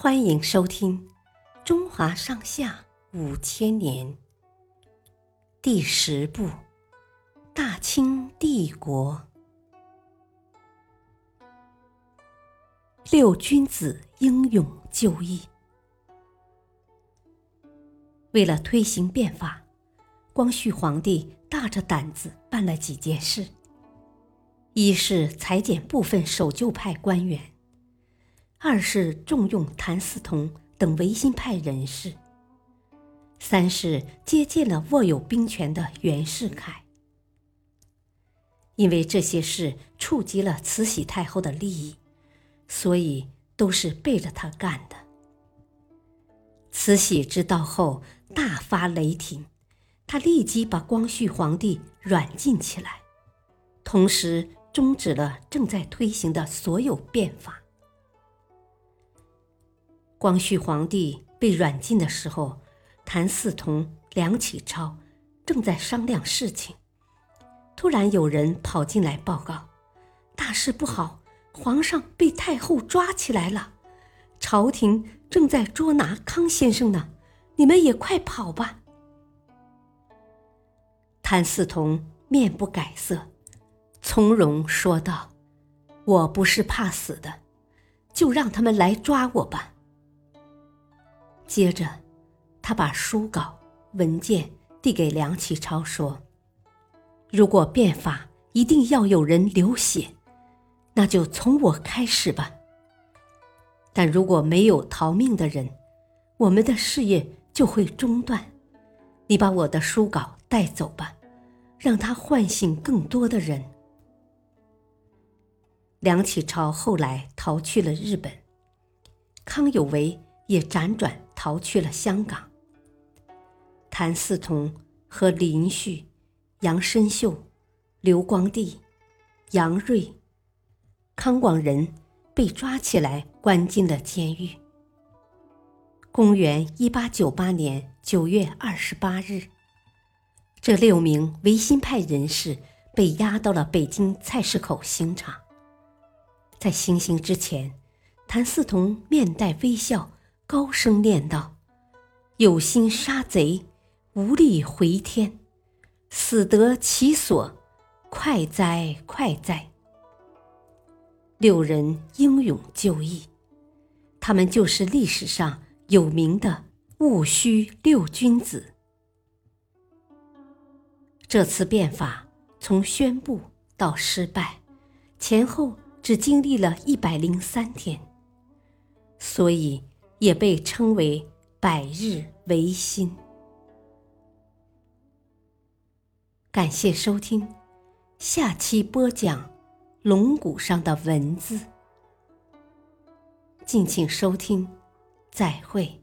欢迎收听《中华上下五千年》第十部《大清帝国》。六君子英勇就义。为了推行变法，光绪皇帝大着胆子办了几件事：一是裁减部分守旧派官员；二是重用谭嗣同等维新派人士；三是接见了握有兵权的袁世凯。因为这些事触及了慈禧太后的利益。所以都是背着他干的。慈禧知道后大发雷霆，她立即把光绪皇帝软禁起来，同时终止了正在推行的所有变法。光绪皇帝被软禁的时候，谭嗣同、梁启超正在商量事情，突然有人跑进来报告：大事不好！皇上被太后抓起来了，朝廷正在捉拿康先生呢，你们也快跑吧！谭嗣同面不改色，从容说道：“我不是怕死的，就让他们来抓我吧。”接着，他把书稿、文件递给梁启超，说：“如果变法，一定要有人流血。”那就从我开始吧。但如果没有逃命的人，我们的事业就会中断。你把我的书稿带走吧，让他唤醒更多的人。梁启超后来逃去了日本，康有为也辗转逃去了香港。谭嗣同和林旭、杨深秀、刘光第、杨锐。康广仁被抓起来，关进了监狱。公元一八九八年九月二十八日，这六名维新派人士被押到了北京菜市口刑场。在行刑之前，谭嗣同面带微笑，高声念道：“有心杀贼，无力回天，死得其所，快哉快哉。”六人英勇就义，他们就是历史上有名的戊戌六君子。这次变法从宣布到失败，前后只经历了一百零三天，所以也被称为百日维新。感谢收听，下期播讲。龙骨上的文字，敬请收听，再会。